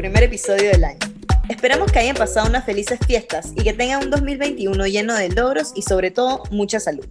primer episodio del año. Esperamos que hayan pasado unas felices fiestas y que tengan un 2021 lleno de logros y sobre todo mucha salud.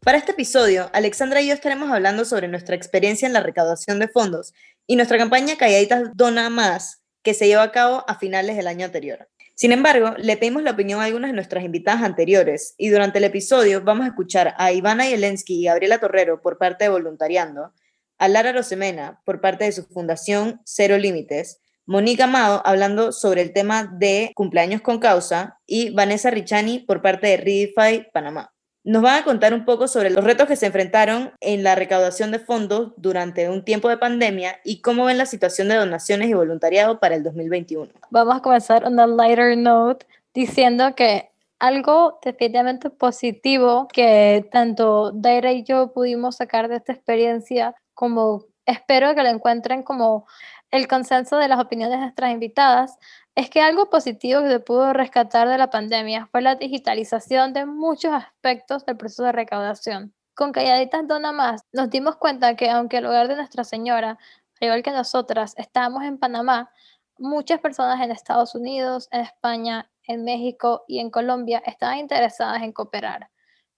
Para este episodio, Alexandra y yo estaremos hablando sobre nuestra experiencia en la recaudación de fondos y nuestra campaña Calladitas Dona Más, que se llevó a cabo a finales del año anterior. Sin embargo, le pedimos la opinión a algunas de nuestras invitadas anteriores y durante el episodio vamos a escuchar a Ivana Yelensky y Gabriela Torrero por parte de Voluntariando, a Lara Rosemena por parte de su fundación Cero Límites, Mónica Mao hablando sobre el tema de cumpleaños con causa y Vanessa Richani por parte de Redify Panamá. Nos van a contar un poco sobre los retos que se enfrentaron en la recaudación de fondos durante un tiempo de pandemia y cómo ven la situación de donaciones y voluntariado para el 2021. Vamos a comenzar on a lighter note diciendo que algo definitivamente positivo que tanto Daira y yo pudimos sacar de esta experiencia como espero que lo encuentren como el consenso de las opiniones de nuestras invitadas, es que algo positivo que se pudo rescatar de la pandemia fue la digitalización de muchos aspectos del proceso de recaudación. Con Calladitas Dona Más nos dimos cuenta que aunque el hogar de Nuestra Señora, al igual que nosotras, estábamos en Panamá, muchas personas en Estados Unidos, en España, en México y en Colombia estaban interesadas en cooperar.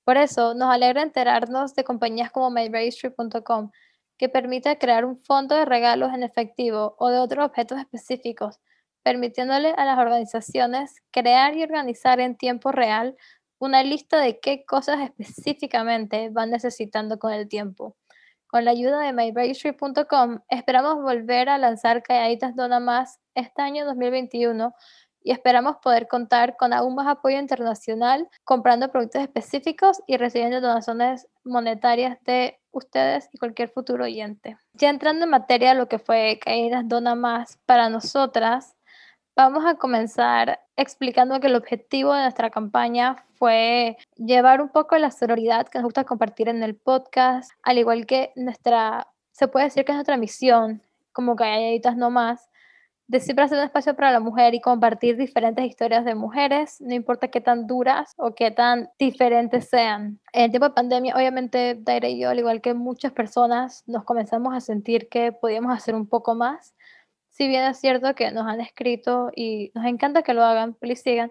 Por eso nos alegra enterarnos de compañías como myregistry.com que permite crear un fondo de regalos en efectivo o de otros objetos específicos, permitiéndole a las organizaciones crear y organizar en tiempo real una lista de qué cosas específicamente van necesitando con el tiempo. Con la ayuda de myregistry.com esperamos volver a lanzar Calladitas Dona Más este año 2021 y esperamos poder contar con aún más apoyo internacional comprando productos específicos y recibiendo donaciones monetarias de ustedes y cualquier futuro oyente. Ya entrando en materia lo que fue Caídas Dona Más para nosotras, vamos a comenzar explicando que el objetivo de nuestra campaña fue llevar un poco la sororidad que nos gusta compartir en el podcast, al igual que nuestra, se puede decir que es nuestra misión como Calladitas No Más, de siempre hacer un espacio para la mujer y compartir diferentes historias de mujeres, no importa qué tan duras o qué tan diferentes sean. En el tiempo de pandemia, obviamente, Daira y yo, al igual que muchas personas, nos comenzamos a sentir que podíamos hacer un poco más. Si bien es cierto que nos han escrito y nos encanta que lo hagan, please sigan,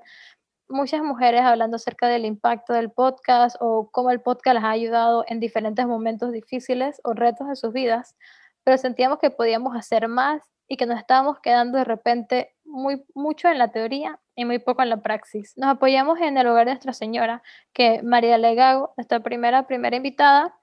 muchas mujeres hablando acerca del impacto del podcast o cómo el podcast les ha ayudado en diferentes momentos difíciles o retos de sus vidas, pero sentíamos que podíamos hacer más y que nos estábamos quedando de repente muy, mucho en la teoría y muy poco en la praxis. Nos apoyamos en el hogar de Nuestra Señora, que María Legago, nuestra primera, primera invitada,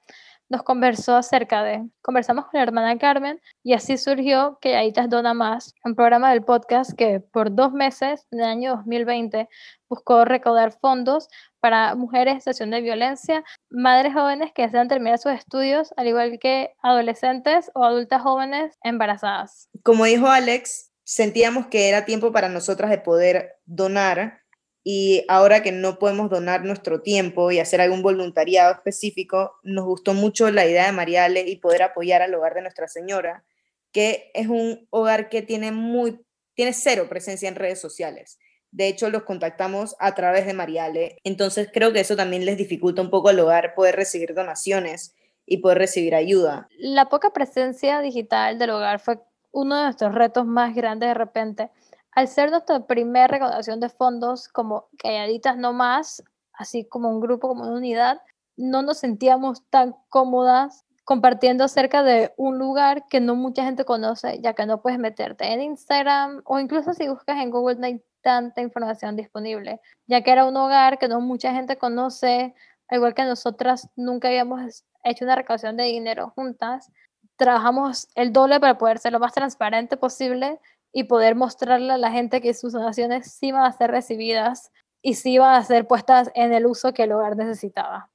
nos conversó acerca de, conversamos con la hermana Carmen y así surgió que Aitas Dona Más, un programa del podcast que por dos meses en el año 2020 buscó recaudar fondos para mujeres en situación de violencia, madres jóvenes que desean terminar sus estudios, al igual que adolescentes o adultas jóvenes embarazadas. Como dijo Alex, sentíamos que era tiempo para nosotras de poder donar y ahora que no podemos donar nuestro tiempo y hacer algún voluntariado específico, nos gustó mucho la idea de Mariale y poder apoyar al hogar de Nuestra Señora, que es un hogar que tiene muy tiene cero presencia en redes sociales. De hecho, los contactamos a través de Mariale. Entonces, creo que eso también les dificulta un poco al hogar poder recibir donaciones y poder recibir ayuda. La poca presencia digital del hogar fue uno de nuestros retos más grandes de repente al ser nuestra primera recaudación de fondos como calladitas no más, así como un grupo, como una unidad, no nos sentíamos tan cómodas compartiendo acerca de un lugar que no mucha gente conoce, ya que no puedes meterte en Instagram o incluso si buscas en Google no hay tanta información disponible, ya que era un hogar que no mucha gente conoce, al igual que nosotras nunca habíamos hecho una recaudación de dinero juntas, trabajamos el doble para poder ser lo más transparente posible y poder mostrarle a la gente que sus donaciones sí van a ser recibidas y sí van a ser puestas en el uso que el hogar necesitaba.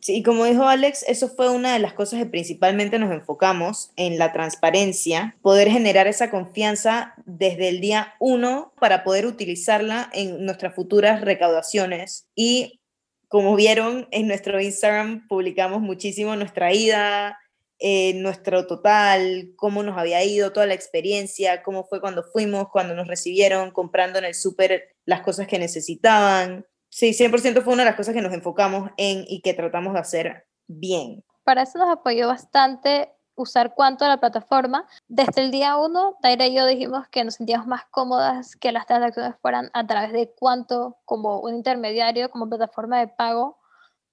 Sí, como dijo Alex, eso fue una de las cosas que principalmente nos enfocamos en la transparencia, poder generar esa confianza desde el día uno para poder utilizarla en nuestras futuras recaudaciones. Y como vieron en nuestro Instagram, publicamos muchísimo nuestra ida, eh, nuestro total, cómo nos había ido, toda la experiencia, cómo fue cuando fuimos, cuando nos recibieron, comprando en el súper las cosas que necesitaban. Sí, 100% fue una de las cosas que nos enfocamos en y que tratamos de hacer bien. Para eso nos apoyó bastante usar cuánto la plataforma. Desde el día uno, Daira y yo dijimos que nos sentíamos más cómodas que las transacciones fueran a través de cuánto como un intermediario, como plataforma de pago,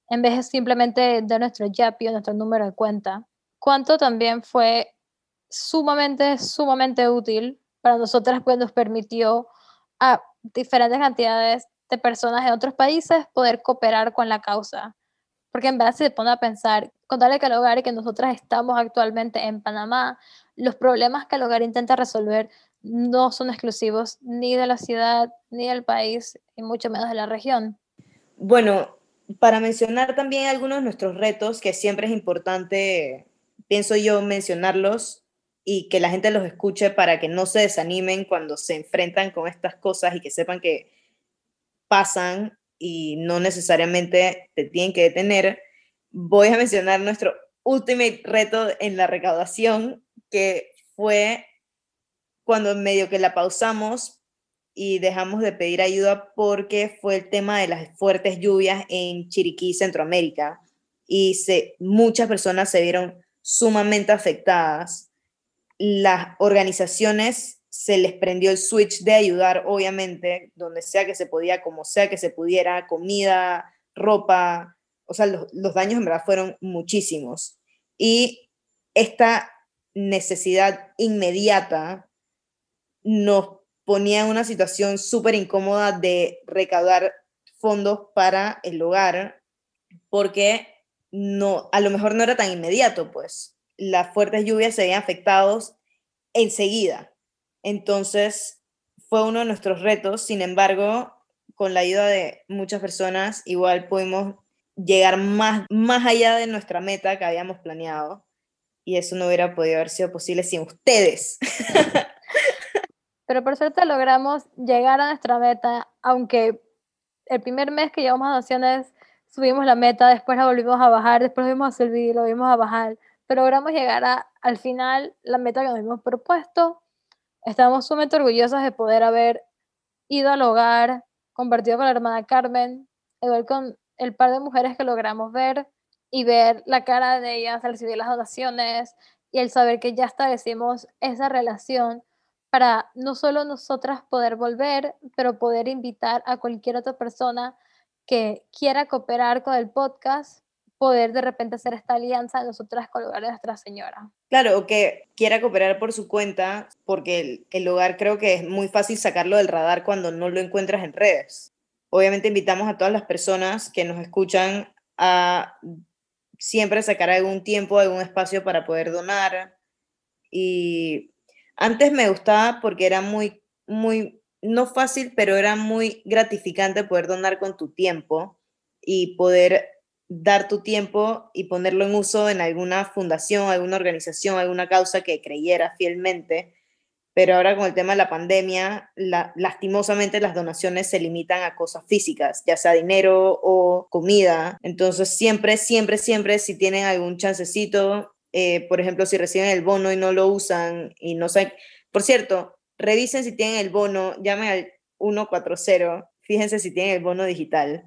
en vez de simplemente de nuestro YAPI o nuestro número de cuenta. Cuánto también fue sumamente, sumamente útil para nosotras, pues nos permitió a diferentes cantidades de personas en otros países poder cooperar con la causa. Porque en verdad se pone a pensar, contarle que el hogar que nosotras estamos actualmente en Panamá, los problemas que el hogar intenta resolver no son exclusivos ni de la ciudad, ni del país, y mucho menos de la región. Bueno, para mencionar también algunos de nuestros retos, que siempre es importante, pienso yo, mencionarlos y que la gente los escuche para que no se desanimen cuando se enfrentan con estas cosas y que sepan que pasan y no necesariamente te tienen que detener, voy a mencionar nuestro último reto en la recaudación, que fue cuando medio que la pausamos y dejamos de pedir ayuda porque fue el tema de las fuertes lluvias en Chiriquí, Centroamérica, y se, muchas personas se vieron sumamente afectadas. Las organizaciones se les prendió el switch de ayudar, obviamente, donde sea que se podía, como sea que se pudiera, comida, ropa, o sea, los, daños en verdad fueron muchísimos. Y esta necesidad inmediata nos ponía en una situación súper incómoda de recaudar fondos para el hogar, porque no, a lo mejor no era tan inmediato, pues las fuertes lluvias se habían afectado enseguida. Entonces, fue uno de nuestros retos, sin embargo, con la ayuda de muchas personas, igual pudimos llegar más, más allá de nuestra meta que habíamos planeado. Y eso no hubiera podido haber sido posible sin ustedes. Pero por suerte logramos llegar a nuestra meta, aunque el primer mes que llevamos a Naciones subimos la meta, después la volvimos a bajar, después volvimos a subir, lo volvimos a bajar, pero logramos llegar a, al final la meta que nos hemos propuesto. Estamos sumamente orgullosas de poder haber ido al hogar, compartido con la hermana Carmen, igual con el par de mujeres que logramos ver y ver la cara de ellas al recibir las donaciones y el saber que ya establecimos esa relación para no solo nosotras poder volver, pero poder invitar a cualquier otra persona que quiera cooperar con el podcast poder de repente hacer esta alianza nosotras con el hogar de Nuestra Señora. Claro, o que quiera cooperar por su cuenta, porque el, el, hogar creo que es muy fácil sacarlo del radar cuando no lo encuentras en redes. Obviamente invitamos a todas las personas que nos escuchan a siempre sacar algún tiempo, algún espacio para poder donar. Y antes me gustaba porque era muy, muy, no fácil, pero era muy gratificante poder donar con tu tiempo y poder dar tu tiempo y ponerlo en uso en alguna fundación, alguna organización, alguna causa que creyera fielmente. Pero ahora con el tema de la pandemia, lastimosamente las donaciones se limitan a cosas físicas, ya sea dinero o comida. Entonces siempre, siempre, siempre, si tienen algún chancecito, eh, por ejemplo, si reciben el bono y no lo usan y no saben... Por cierto, revisen si tienen el bono, llamen al 140, fíjense si tienen el bono digital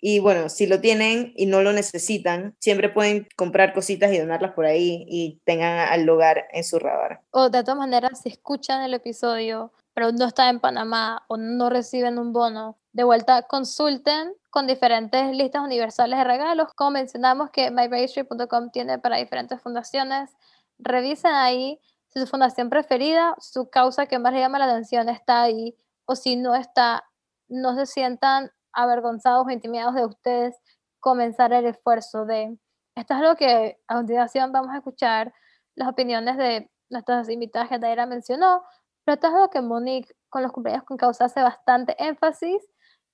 y bueno, si lo tienen y no lo necesitan, siempre pueden comprar cositas y donarlas por ahí y tengan al lugar en su radar. O de todas maneras, si escuchan el episodio, pero no están en Panamá o no reciben un bono, de vuelta consulten con diferentes listas universales de regalos. Como mencionamos que myregistry.com tiene para diferentes fundaciones, revisen ahí si su fundación preferida, su causa que más le llama la atención está ahí o si no está, no se sientan avergonzados o intimidados de ustedes comenzar el esfuerzo de... Esto es lo que a continuación vamos a escuchar las opiniones de nuestras invitadas que Daira mencionó, pero esto es lo que Monique con los cumpleaños con causa hace bastante énfasis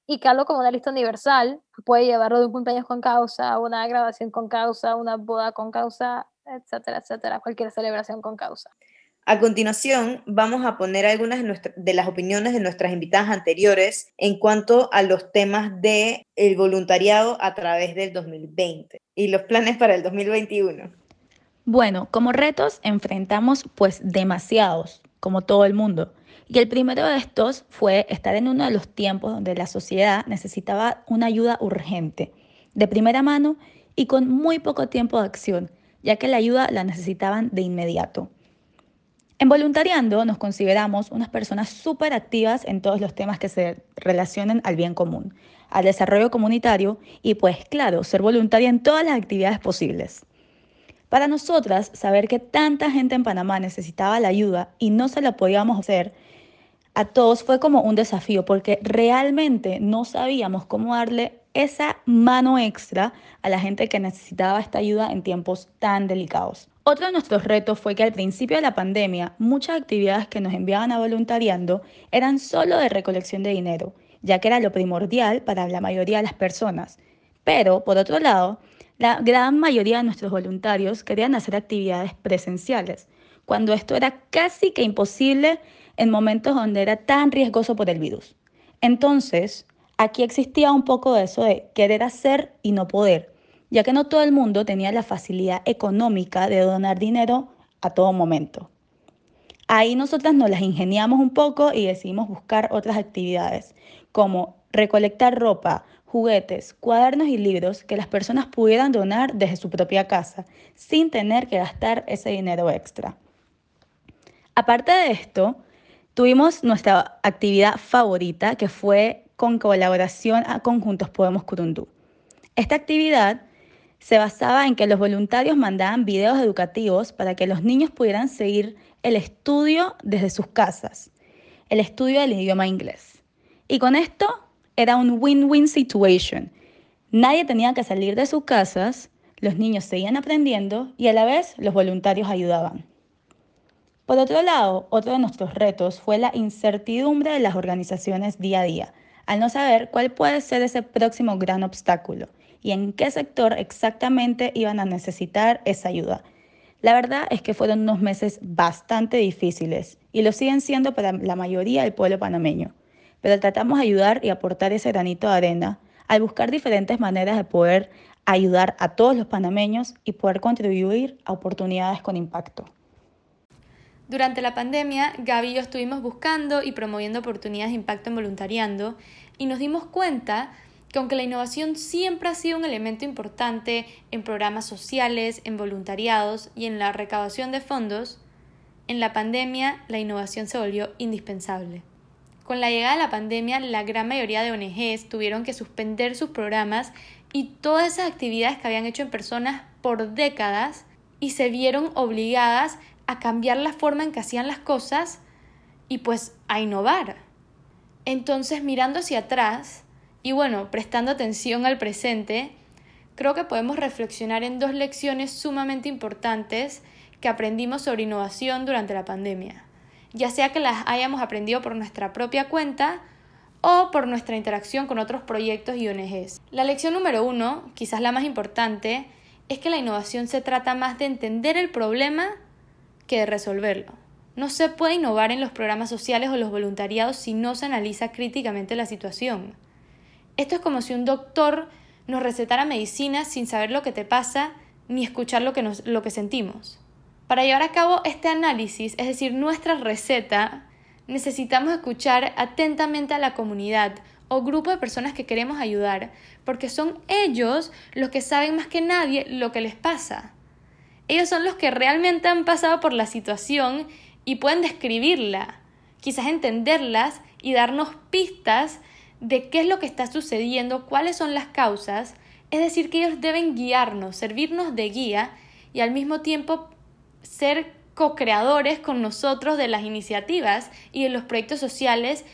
y que como una lista universal puede llevarlo de un cumpleaños con causa, una grabación con causa, una boda con causa, etcétera, etcétera, cualquier celebración con causa. A continuación, vamos a poner algunas de, las opiniones de nuestras invitadas anteriores en cuanto a los temas del el voluntariado a través del 2020 y los planes para el 2021. Bueno, como retos enfrentamos pues demasiados, como todo el mundo. Y el primero de estos fue estar en uno de los tiempos donde la sociedad necesitaba una ayuda urgente, de primera mano y con muy poco tiempo de acción ya que la ayuda la necesitaban de inmediato. En voluntariando nos consideramos unas personas súper activas en todos los temas que se relacionen al bien común, al desarrollo comunitario y pues claro, ser voluntaria en todas las actividades posibles. Para nosotras, saber que tanta gente en Panamá necesitaba la ayuda y no se la podíamos hacer a todos fue como un desafío porque realmente no sabíamos cómo darle esa mano extra a la gente que necesitaba esta ayuda en tiempos tan delicados. Otro de nuestros retos fue que al principio de la pandemia muchas actividades que nos enviaban a voluntariando eran solo de recolección de dinero, ya que era lo primordial para la mayoría de las personas. Pero, por otro lado, la gran mayoría de nuestros voluntarios querían hacer actividades presenciales, cuando esto era casi que imposible en momentos donde era tan riesgoso por el virus. Entonces, aquí existía un poco de eso de querer hacer y no poder ya que no todo el mundo tenía la facilidad económica de donar dinero a todo momento. Ahí nosotras nos las ingeniamos un poco y decidimos buscar otras actividades, como recolectar ropa, juguetes, cuadernos y libros que las personas pudieran donar desde su propia casa, sin tener que gastar ese dinero extra. Aparte de esto, tuvimos nuestra actividad favorita, que fue con colaboración a Conjuntos Podemos Curundú. Esta actividad se basaba en que los voluntarios mandaban videos educativos para que los niños pudieran seguir el estudio desde sus casas, el estudio del idioma inglés. Y con esto era un win-win situation. Nadie tenía que salir de sus casas, los niños seguían aprendiendo y a la vez los voluntarios ayudaban. Por otro lado, otro de nuestros retos fue la incertidumbre de las organizaciones día a día, al no saber cuál puede ser ese próximo gran obstáculo y en qué sector exactamente iban a necesitar esa ayuda. La verdad es que fueron unos meses bastante difíciles y lo siguen siendo para la mayoría del pueblo panameño, pero tratamos de ayudar y aportar ese granito de arena al buscar diferentes maneras de poder ayudar a todos los panameños y poder contribuir a oportunidades con impacto. Durante la pandemia, Gaby y yo estuvimos buscando y promoviendo oportunidades de impacto en voluntariando y nos dimos cuenta que aunque la innovación siempre ha sido un elemento importante en programas sociales, en voluntariados y en la recaudación de fondos, en la pandemia la innovación se volvió indispensable. Con la llegada de la pandemia, la gran mayoría de ONGs tuvieron que suspender sus programas y todas esas actividades que habían hecho en personas por décadas y se vieron obligadas a cambiar la forma en que hacían las cosas y pues a innovar. Entonces, mirando hacia atrás, y bueno, prestando atención al presente, creo que podemos reflexionar en dos lecciones sumamente importantes que aprendimos sobre innovación durante la pandemia, ya sea que las hayamos aprendido por nuestra propia cuenta o por nuestra interacción con otros proyectos y ONGs. La lección número uno, quizás la más importante, es que la innovación se trata más de entender el problema que de resolverlo. No se puede innovar en los programas sociales o los voluntariados si no se analiza críticamente la situación. Esto es como si un doctor nos recetara medicina sin saber lo que te pasa ni escuchar lo que, lo que sentimos. Para llevar a cabo este análisis, es decir, nuestra receta, necesitamos escuchar atentamente a la comunidad o grupo de personas que queremos ayudar, porque son ellos los que saben más que nadie lo que les pasa. Ellos son los que realmente han pasado por la situación y pueden describirla, quizás entenderlas y darnos pistas de qué es lo que está sucediendo, cuáles son las causas, es decir, que ellos deben guiarnos, servirnos de guía y al mismo tiempo ser co-creadores con nosotros de las iniciativas y de los proyectos sociales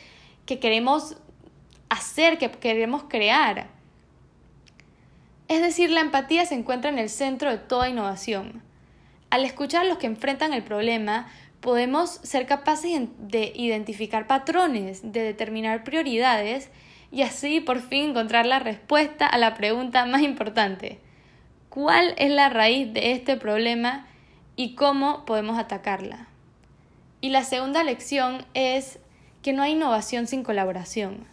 que queremos hacer, que queremos crear. Es decir, la empatía se encuentra en el centro de toda innovación. Al escuchar a los que enfrentan el problema, podemos ser capaces de identificar patrones, de determinar prioridades y así por fin encontrar la respuesta a la pregunta más importante. ¿Cuál es la raíz de este problema y cómo podemos atacarla? Y la segunda lección es que no hay innovación sin colaboración.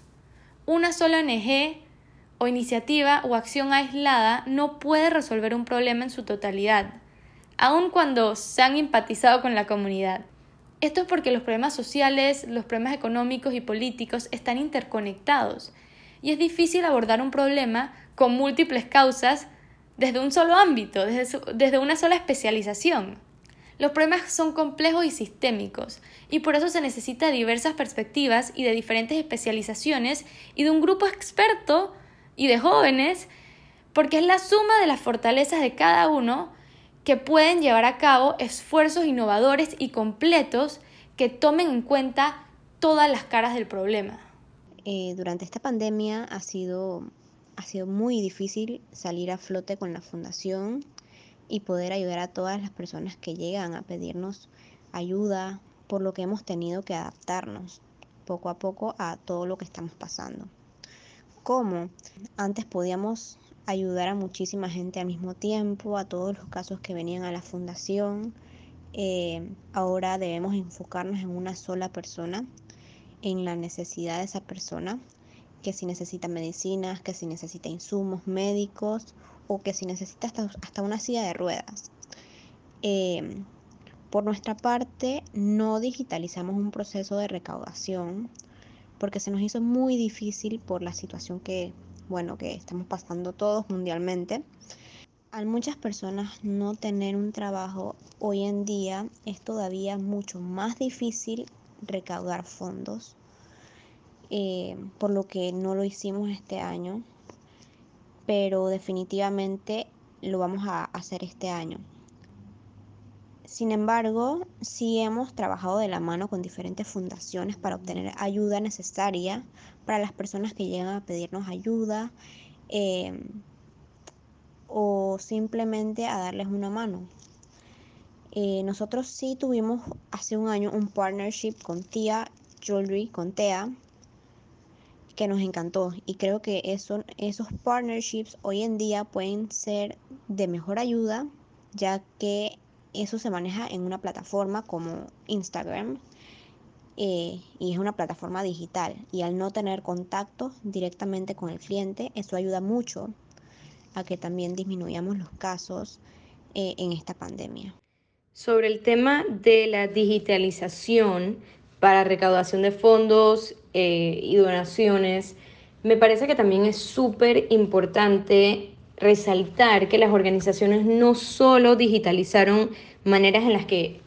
Una sola ONG o iniciativa o acción aislada no puede resolver un problema en su totalidad aun cuando se han empatizado con la comunidad. Esto es porque los problemas sociales, los problemas económicos y políticos están interconectados y es difícil abordar un problema con múltiples causas desde un solo ámbito, desde, desde una sola especialización. Los problemas son complejos y sistémicos, y por eso se necesita diversas perspectivas y de diferentes especializaciones y de un grupo experto y de jóvenes, porque es la suma de las fortalezas de cada uno que pueden llevar a cabo esfuerzos innovadores y completos que tomen en cuenta todas las caras del problema. Eh, durante esta pandemia ha sido, ha sido muy difícil salir a flote con la fundación y poder ayudar a todas las personas que llegan a pedirnos ayuda, por lo que hemos tenido que adaptarnos poco a poco a todo lo que estamos pasando. ¿Cómo? Antes podíamos ayudar a muchísima gente al mismo tiempo, a todos los casos que venían a la fundación. Eh, ahora debemos enfocarnos en una sola persona, en la necesidad de esa persona, que si necesita medicinas, que si necesita insumos médicos o que si necesita hasta, una silla de ruedas. Eh, por nuestra parte, no digitalizamos un proceso de recaudación porque se nos hizo muy difícil por la situación que, bueno, que estamos pasando todos mundialmente. Al muchas personas no tener un trabajo hoy en día es todavía mucho más difícil recaudar fondos, eh, por lo que no lo hicimos este año pero definitivamente lo vamos a hacer este año. Sin embargo, sí hemos trabajado de la mano con diferentes fundaciones para obtener ayuda necesaria para las personas que llegan a pedirnos ayuda em, o simplemente a darles una mano. Eh, nosotros sí tuvimos hace un año un partnership con Tia Jewelry, con TEA, que nos encantó y creo que eso, esos partnerships hoy en día pueden ser de mejor ayuda ya que eso se maneja en una plataforma como Instagram eh, y es una plataforma digital y al no tener contacto directamente con el cliente eso ayuda mucho a que también disminuyamos los casos eh, en esta pandemia. Sobre el tema de la digitalización, para recaudación de fondos eh, y donaciones, me parece que también es súper importante resaltar que las organizaciones no solo digitalizaron maneras en las que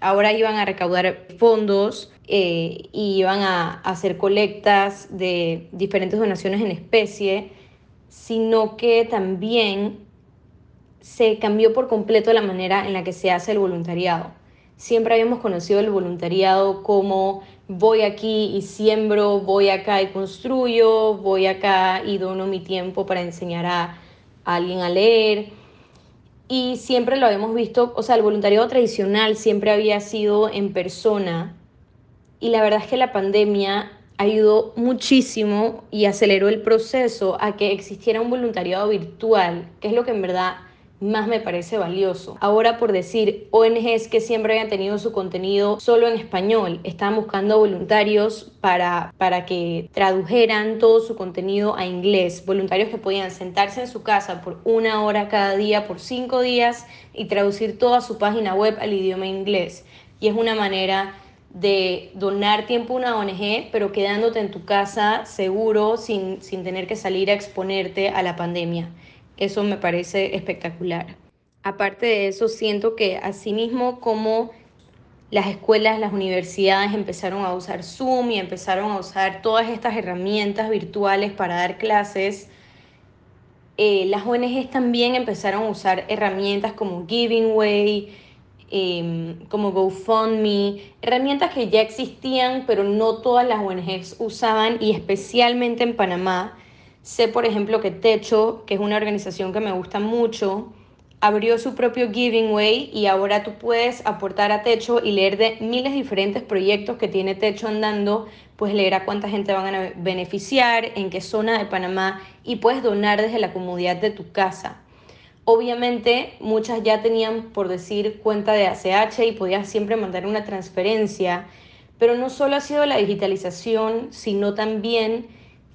ahora iban a recaudar fondos eh, y iban a hacer colectas de diferentes donaciones en especie, sino que también se cambió por completo la manera en la que se hace el voluntariado. Siempre habíamos conocido el voluntariado como voy aquí y siembro, voy acá y construyo, voy acá y dono mi tiempo para enseñar a, alguien a leer. Y siempre lo habíamos visto, o sea, el voluntariado tradicional siempre había sido en persona. Y la verdad es que la pandemia ayudó muchísimo y aceleró el proceso a que existiera un voluntariado virtual, que es lo que en verdad más me parece valioso. Ahora por decir, ONGs que siempre habían tenido su contenido solo en español, estaban buscando voluntarios para, para que tradujeran todo su contenido a inglés, voluntarios que podían sentarse en su casa por una hora cada día, por cinco días y traducir toda su página web al idioma inglés. Y es una manera de donar tiempo a una ONG, pero quedándote en tu casa seguro sin, sin tener que salir a exponerte a la pandemia. Eso me parece espectacular. Aparte de eso, siento que asimismo como las escuelas, las universidades empezaron a usar Zoom y empezaron a usar todas estas herramientas virtuales para dar clases, eh, las ONGs también empezaron a usar herramientas como Giving Way, em, como GoFundMe, herramientas que ya existían, pero no todas las ONGs usaban y especialmente en Panamá Sé, por ejemplo, que Techo, que es una organización que me gusta mucho, abrió su propio Giving Way y ahora tú puedes aportar a Techo y leer de miles de diferentes proyectos que tiene Techo andando, pues leer a cuánta gente van a beneficiar, en qué zona de Panamá y puedes donar desde la comodidad de tu casa. Obviamente muchas ya tenían, por decir, cuenta de ACH y podías siempre mandar una transferencia, pero no solo ha sido la digitalización, sino también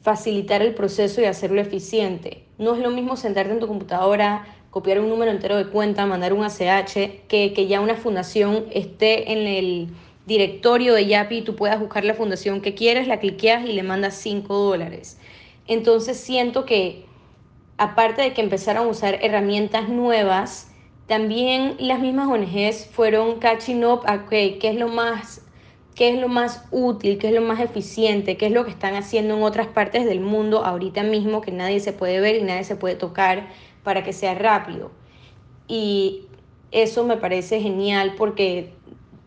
facilitar el proceso y hacerlo eficiente. No es lo mismo sentarte en tu computadora, copiar un número entero de cuenta, mandar un ACH, que, que ya una fundación esté en el directorio de Yapi y tú puedas buscar la fundación que quieres, la cliqueas y le mandas 5 dólares. Entonces siento que aparte de que empezaron a usar herramientas nuevas, también las mismas ONGs fueron catching up a qué es lo más qué es lo más útil, qué es lo más eficiente, qué es lo que están haciendo en otras partes del mundo ahorita mismo que nadie se puede ver y nadie se puede tocar para que sea rápido. Y eso me parece genial porque,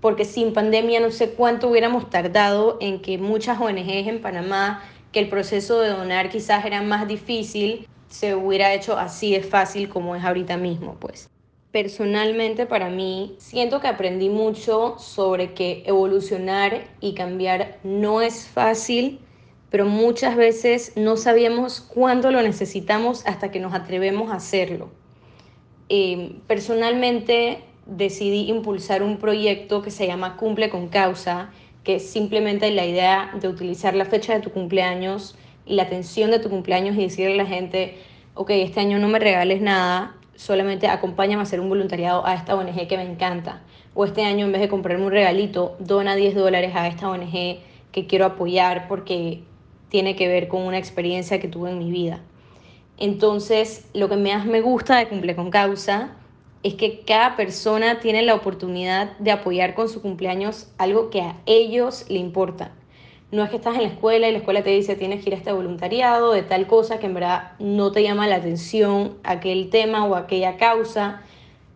porque sin pandemia no sé cuánto hubiéramos tardado en que muchas ONGs en Panamá, que el proceso de donar quizás era más difícil, se hubiera hecho así de fácil como es ahorita mismo, pues personalmente para mí siento que aprendí mucho sobre que evolucionar y cambiar no es fácil, pero muchas veces no sabíamos cuándo lo necesitamos hasta que nos atrevemos a hacerlo. Eh, personalmente decidí impulsar un proyecto que se llama Cumple con Causa, que es simplemente la idea de utilizar la fecha de tu cumpleaños y la atención de tu cumpleaños y decirle a la gente, ok, este año no me regales nada, solamente acompáñame a hacer un voluntariado a esta ONG que me encanta. O este año en vez de comprarme un regalito, dona 10 dólares a esta ONG que quiero apoyar porque tiene que ver con una experiencia que tuve en mi vida. Entonces, lo que más me gusta de Cumple con Causa es que cada persona tiene la oportunidad de apoyar con su cumpleaños algo que a ellos le importa. No es que estás en la escuela y la escuela te dice tienes que ir a este voluntariado de tal cosa que en verdad no te llama la atención aquel tema o aquella causa,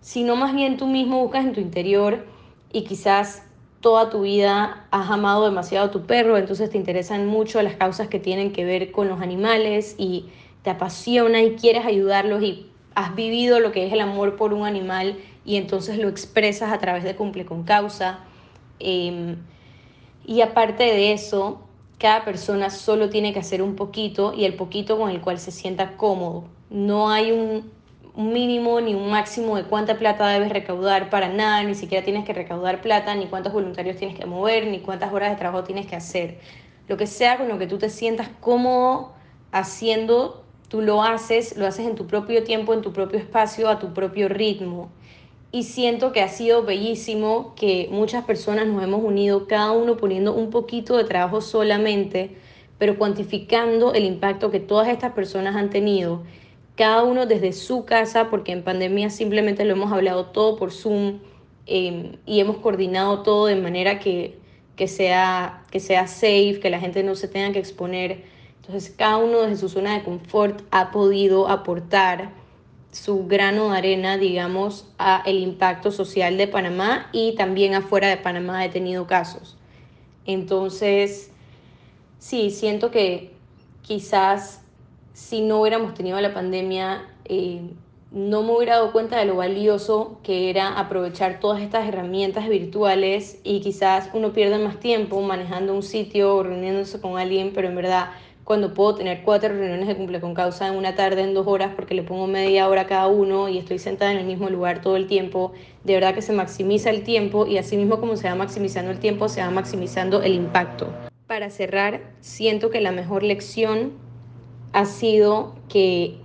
sino más bien tú mismo buscas en tu interior y quizás toda tu vida has amado demasiado a tu perro, entonces te interesan mucho las causas que tienen que ver con los animales y te apasiona y quieres ayudarlos y has vivido lo que es el amor por un animal y entonces lo expresas a través de cumple con causa. Em, y aparte de eso, cada persona solo tiene que hacer un poquito y el poquito con el cual se sienta cómodo. No hay un, mínimo ni un máximo de cuánta plata debes recaudar para nada, ni siquiera tienes que recaudar plata, ni cuántos voluntarios tienes que mover, ni cuántas horas de trabajo tienes que hacer. Lo que sea con lo que tú te sientas cómodo haciendo, tú lo haces, lo haces en tu propio tiempo, en tu propio espacio, a tu propio ritmo y siento que ha sido bellísimo que muchas personas nos hemos unido, cada uno poniendo un poquito de trabajo solamente, pero cuantificando el impacto que todas estas personas han tenido, cada uno desde su casa, porque en pandemia simplemente lo hemos hablado todo por Zoom em, y hemos coordinado todo de manera que, que, sea, que sea safe, que la gente no se tenga que exponer. Entonces cada uno desde su zona de confort ha podido aportar su grano de arena, digamos, a el impacto social de Panamá y también afuera de Panamá he tenido casos. Entonces, sí, siento que quizás si no hubiéramos tenido la pandemia, eh, no me hubiera dado cuenta de lo valioso que era aprovechar todas estas herramientas virtuales y quizás uno pierde más tiempo manejando un sitio o reuniéndose con alguien, pero en verdad cuando puedo tener cuatro reuniones de cumple con causa en una tarde, en dos horas, porque le pongo media hora a cada uno y estoy sentada en el mismo lugar todo el tiempo, de verdad que se maximiza el tiempo y así mismo como se va maximizando el tiempo, se va maximizando el impacto. Para cerrar, siento que la mejor lección ha sido que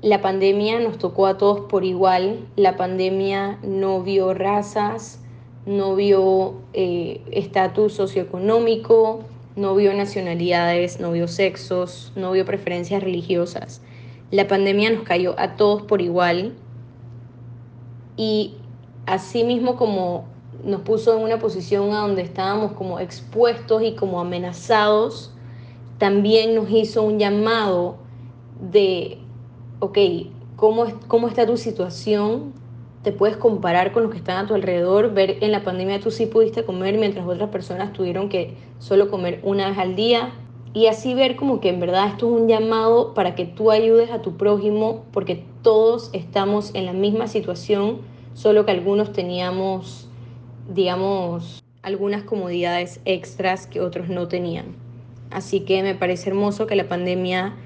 la pandemia nos tocó a todos por igual, la pandemia no vio razas, no vio eh, estatus socioeconómico, no vio nacionalidades, no vio sexos, no vio preferencias religiosas. La pandemia nos cayó a todos por igual y así mismo como nos puso en una posición a donde estábamos como expuestos y como amenazados, también nos hizo un llamado de, ok, ¿cómo, cómo está tu situación? Te puedes comparar con los que están a tu alrededor, ver en la pandemia tú sí pudiste comer mientras otras personas tuvieron que solo comer una vez al día y así ver como que en verdad esto es un llamado para que tú ayudes a tu prójimo porque todos estamos en la misma situación, solo que algunos teníamos, digamos, algunas comodidades extras que otros no tenían. Así que me parece hermoso que la pandemia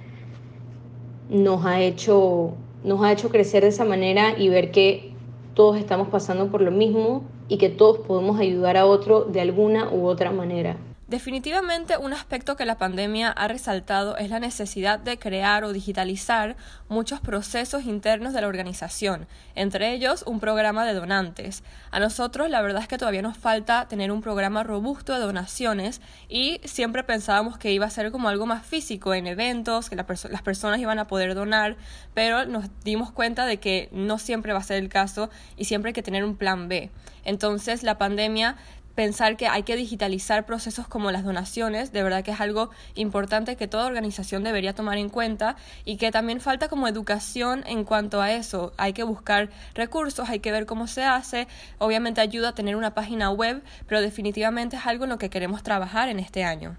nos ha hecho, nos ha hecho crecer de esa manera y ver que todos estamos pasando por lo mismo y que todos podemos ayudar a otro de alguna u otra manera. Definitivamente un aspecto que la pandemia ha resaltado es la necesidad de crear o digitalizar muchos procesos internos de la organización, entre ellos un programa de donantes. A nosotros la verdad es que todavía nos falta tener un programa robusto de donaciones y siempre pensábamos que iba a ser como algo más físico en eventos, que las personas iban a poder donar, pero nos dimos cuenta de que no siempre va a ser el caso y siempre hay que tener un plan B. Entonces la pandemia pensar que hay que digitalizar procesos como las donaciones, de verdad que es algo importante que toda organización debería tomar en cuenta y que también falta como educación en cuanto a eso. Hay que buscar recursos, hay que ver cómo se hace, obviamente ayuda a tener una página web, pero definitivamente es algo en lo que queremos trabajar en este año.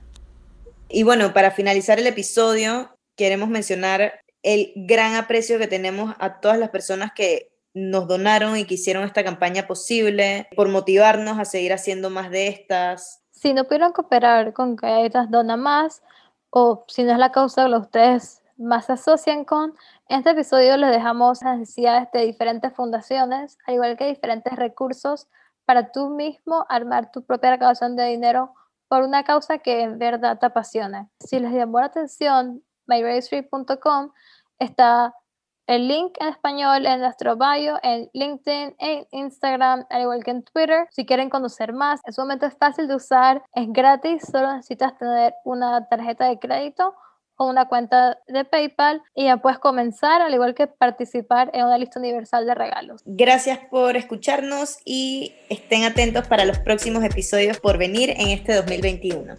Y bueno, para finalizar el episodio, queremos mencionar el gran aprecio que tenemos a todas las personas que nos donaron y que hicieron esta campaña posible, por motivarnos a seguir haciendo más de estas. Si no pudieron cooperar con estas Dona Más, o si no es la causa que ustedes más se asocian con, en este episodio les dejamos las necesidades de diferentes fundaciones, al igual que diferentes recursos para tú mismo armar tu propia recaudación de dinero por una causa que en verdad te apasione. Si les llamó la atención, myregistry.com está el link en español en nuestro bio, en LinkedIn, en Instagram, al igual que en Twitter. Si quieren conocer más, es sumamente fácil de usar, es gratis, solo necesitas tener una tarjeta de crédito o una cuenta de PayPal y ya puedes comenzar, al igual que participar en una lista universal de regalos. Gracias por escucharnos y estén atentos para los próximos episodios por venir en este 2021.